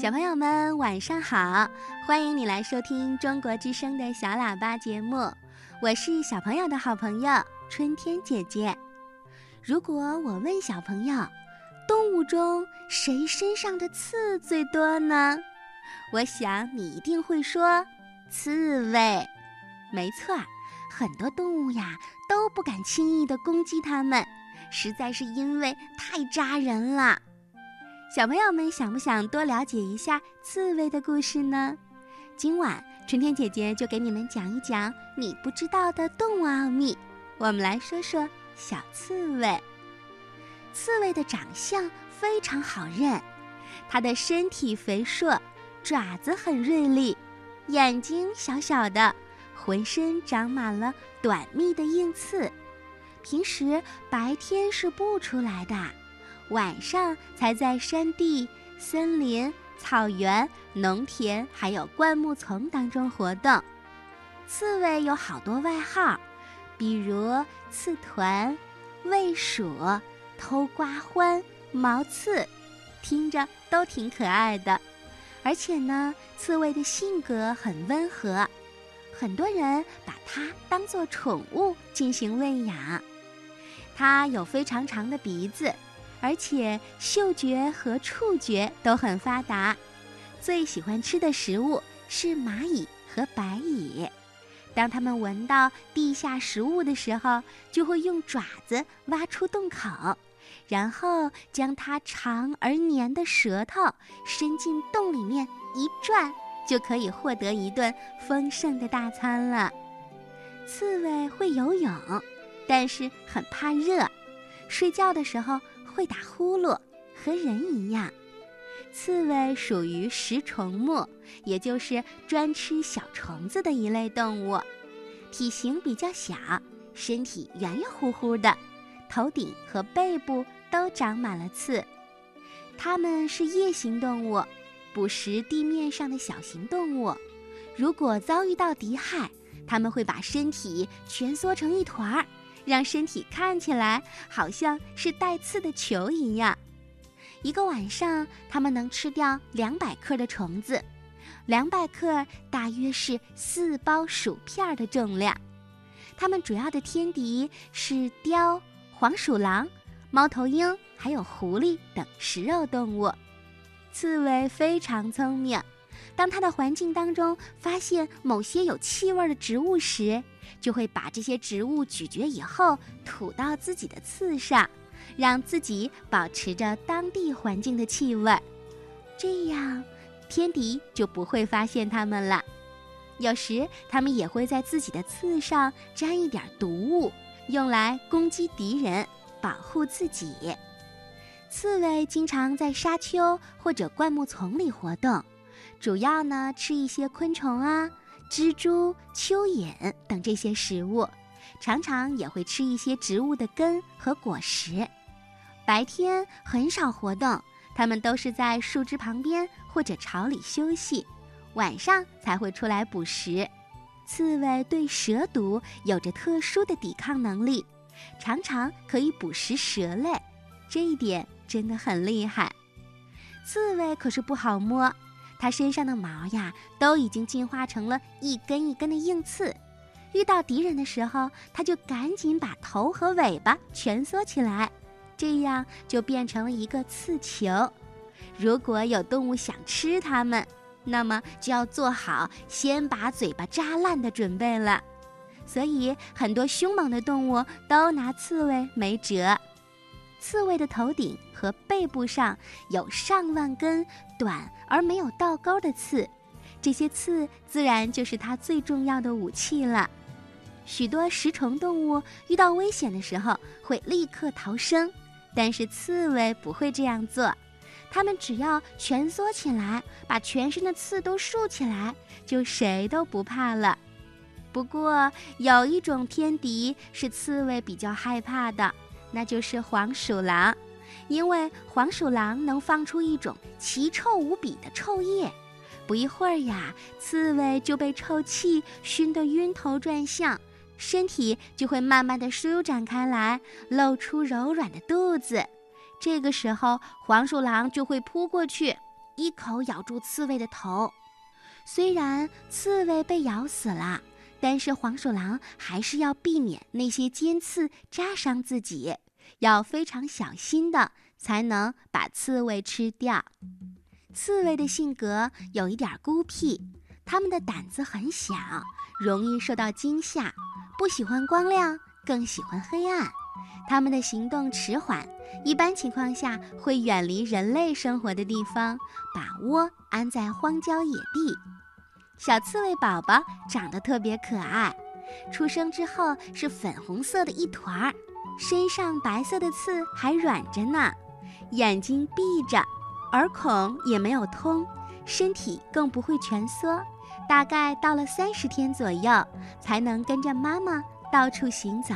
小朋友们晚上好，欢迎你来收听中国之声的小喇叭节目，我是小朋友的好朋友春天姐姐。如果我问小朋友，动物中谁身上的刺最多呢？我想你一定会说刺猬。没错，很多动物呀都不敢轻易地攻击它们，实在是因为太扎人了。小朋友们想不想多了解一下刺猬的故事呢？今晚春天姐姐就给你们讲一讲你不知道的动物奥秘。我们来说说小刺猬。刺猬的长相非常好认，它的身体肥硕，爪子很锐利，眼睛小小的，浑身长满了短密的硬刺，平时白天是不出来的。晚上才在山地、森林、草原、农田，还有灌木丛当中活动。刺猬有好多外号，比如刺团、卫鼠、偷瓜獾、毛刺，听着都挺可爱的。而且呢，刺猬的性格很温和，很多人把它当做宠物进行喂养。它有非常长的鼻子。而且嗅觉和触觉都很发达，最喜欢吃的食物是蚂蚁和白蚁。当它们闻到地下食物的时候，就会用爪子挖出洞口，然后将它长而黏的舌头伸进洞里面一转，就可以获得一顿丰盛的大餐了。刺猬会游泳，但是很怕热，睡觉的时候。会打呼噜，和人一样。刺猬属于食虫目，也就是专吃小虫子的一类动物，体型比较小，身体圆圆乎乎的，头顶和背部都长满了刺。它们是夜行动物，捕食地面上的小型动物。如果遭遇到敌害，它们会把身体蜷缩成一团儿。让身体看起来好像是带刺的球一样。一个晚上，它们能吃掉两百克的虫子，两百克大约是四包薯片的重量。它们主要的天敌是雕、黄鼠狼、猫头鹰，还有狐狸等食肉动物。刺猬非常聪明。当它的环境当中发现某些有气味的植物时，就会把这些植物咀嚼以后吐到自己的刺上，让自己保持着当地环境的气味，这样天敌就不会发现它们了。有时它们也会在自己的刺上沾一点毒物，用来攻击敌人，保护自己。刺猬经常在沙丘或者灌木丛里活动。主要呢吃一些昆虫啊、蜘蛛、蚯蚓等这些食物，常常也会吃一些植物的根和果实。白天很少活动，它们都是在树枝旁边或者巢里休息，晚上才会出来捕食。刺猬对蛇毒有着特殊的抵抗能力，常常可以捕食蛇类，这一点真的很厉害。刺猬可是不好摸。它身上的毛呀，都已经进化成了一根一根的硬刺。遇到敌人的时候，它就赶紧把头和尾巴蜷缩起来，这样就变成了一个刺球。如果有动物想吃它们，那么就要做好先把嘴巴扎烂的准备了。所以，很多凶猛的动物都拿刺猬没辙。刺猬的头顶和背部上有上万根短而没有倒钩的刺，这些刺自然就是它最重要的武器了。许多食虫动物遇到危险的时候会立刻逃生，但是刺猬不会这样做，它们只要蜷缩起来，把全身的刺都竖起来，就谁都不怕了。不过有一种天敌是刺猬比较害怕的。那就是黄鼠狼，因为黄鼠狼能放出一种奇臭无比的臭液，不一会儿呀，刺猬就被臭气熏得晕头转向，身体就会慢慢的舒展开来，露出柔软的肚子。这个时候，黄鼠狼就会扑过去，一口咬住刺猬的头。虽然刺猬被咬死了，但是黄鼠狼还是要避免那些尖刺扎伤自己，要非常小心的才能把刺猬吃掉。刺猬的性格有一点孤僻，它们的胆子很小，容易受到惊吓，不喜欢光亮，更喜欢黑暗。它们的行动迟缓，一般情况下会远离人类生活的地方，把窝安在荒郊野地。小刺猬宝宝长得特别可爱，出生之后是粉红色的一团儿，身上白色的刺还软着呢，眼睛闭着，耳孔也没有通，身体更不会蜷缩。大概到了三十天左右，才能跟着妈妈到处行走。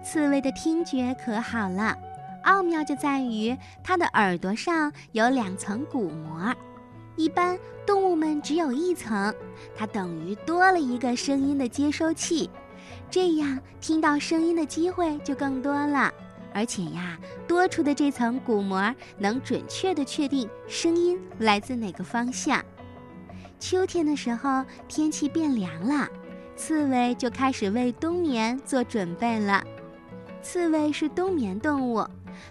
刺猬的听觉可好了，奥妙就在于它的耳朵上有两层鼓膜。一般动物们只有一层，它等于多了一个声音的接收器，这样听到声音的机会就更多了。而且呀，多出的这层鼓膜能准确地确定声音来自哪个方向。秋天的时候，天气变凉了，刺猬就开始为冬眠做准备了。刺猬是冬眠动物，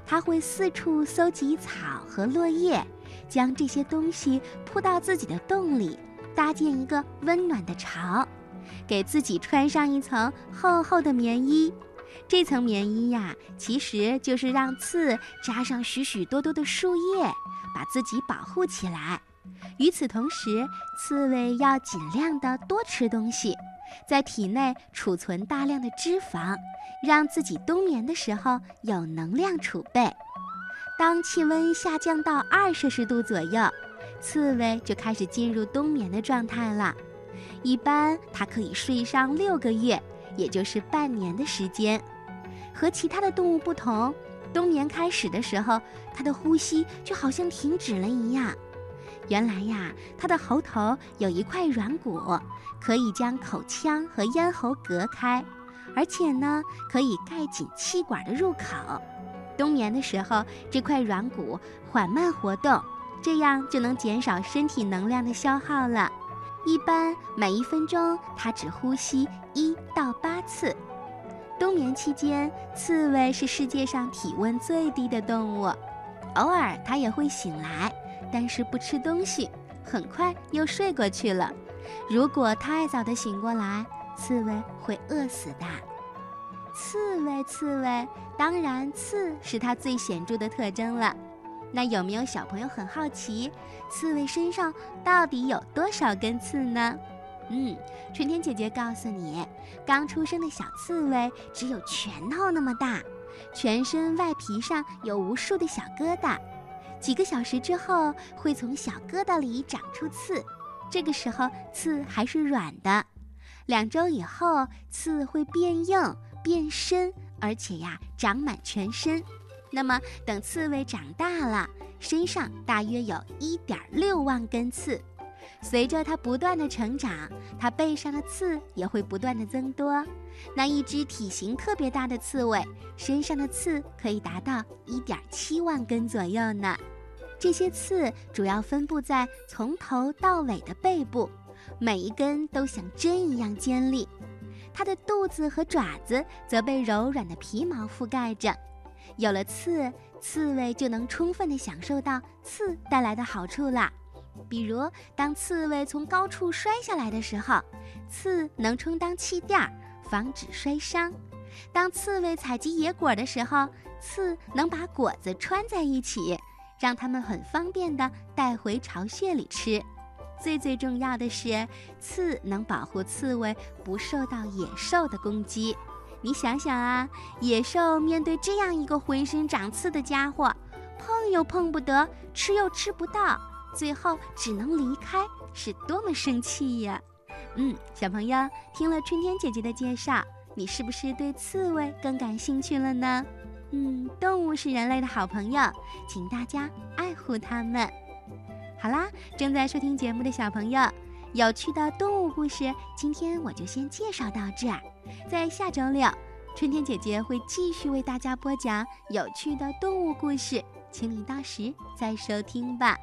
它会四处搜集草和落叶。将这些东西铺到自己的洞里，搭建一个温暖的巢，给自己穿上一层厚厚的棉衣。这层棉衣呀，其实就是让刺扎上许许多多的树叶，把自己保护起来。与此同时，刺猬要尽量的多吃东西，在体内储存大量的脂肪，让自己冬眠的时候有能量储备。当气温下降到二摄氏度左右，刺猬就开始进入冬眠的状态了。一般它可以睡上六个月，也就是半年的时间。和其他的动物不同，冬眠开始的时候，它的呼吸就好像停止了一样。原来呀，它的喉头有一块软骨，可以将口腔和咽喉隔开，而且呢，可以盖紧气管的入口。冬眠的时候，这块软骨缓慢活动，这样就能减少身体能量的消耗了。一般每一分钟，它只呼吸一到八次。冬眠期间，刺猬是世界上体温最低的动物，偶尔它也会醒来，但是不吃东西，很快又睡过去了。如果太早的醒过来，刺猬会饿死的。刺猬，刺猬，当然刺是它最显著的特征了。那有没有小朋友很好奇，刺猬身上到底有多少根刺呢？嗯，春天姐姐告诉你，刚出生的小刺猬只有拳头那么大，全身外皮上有无数的小疙瘩，几个小时之后会从小疙瘩里长出刺，这个时候刺还是软的，两周以后刺会变硬。变身，而且呀，长满全身。那么，等刺猬长大了，身上大约有一点六万根刺。随着它不断的成长，它背上的刺也会不断的增多。那一只体型特别大的刺猬，身上的刺可以达到一点七万根左右呢。这些刺主要分布在从头到尾的背部，每一根都像针一样尖利。它的肚子和爪子则被柔软的皮毛覆盖着。有了刺，刺猬就能充分地享受到刺带来的好处啦。比如，当刺猬从高处摔下来的时候，刺能充当气垫，防止摔伤；当刺猬采集野果的时候，刺能把果子穿在一起，让它们很方便地带回巢穴里吃。最最重要的是，刺能保护刺猬不受到野兽的攻击。你想想啊，野兽面对这样一个浑身长刺的家伙，碰又碰不得，吃又吃不到，最后只能离开，是多么生气呀！嗯，小朋友听了春天姐姐的介绍，你是不是对刺猬更感兴趣了呢？嗯，动物是人类的好朋友，请大家爱护它们。好啦，正在收听节目的小朋友，有趣的动物故事，今天我就先介绍到这儿。在下周六，春天姐姐会继续为大家播讲有趣的动物故事，请你到时再收听吧。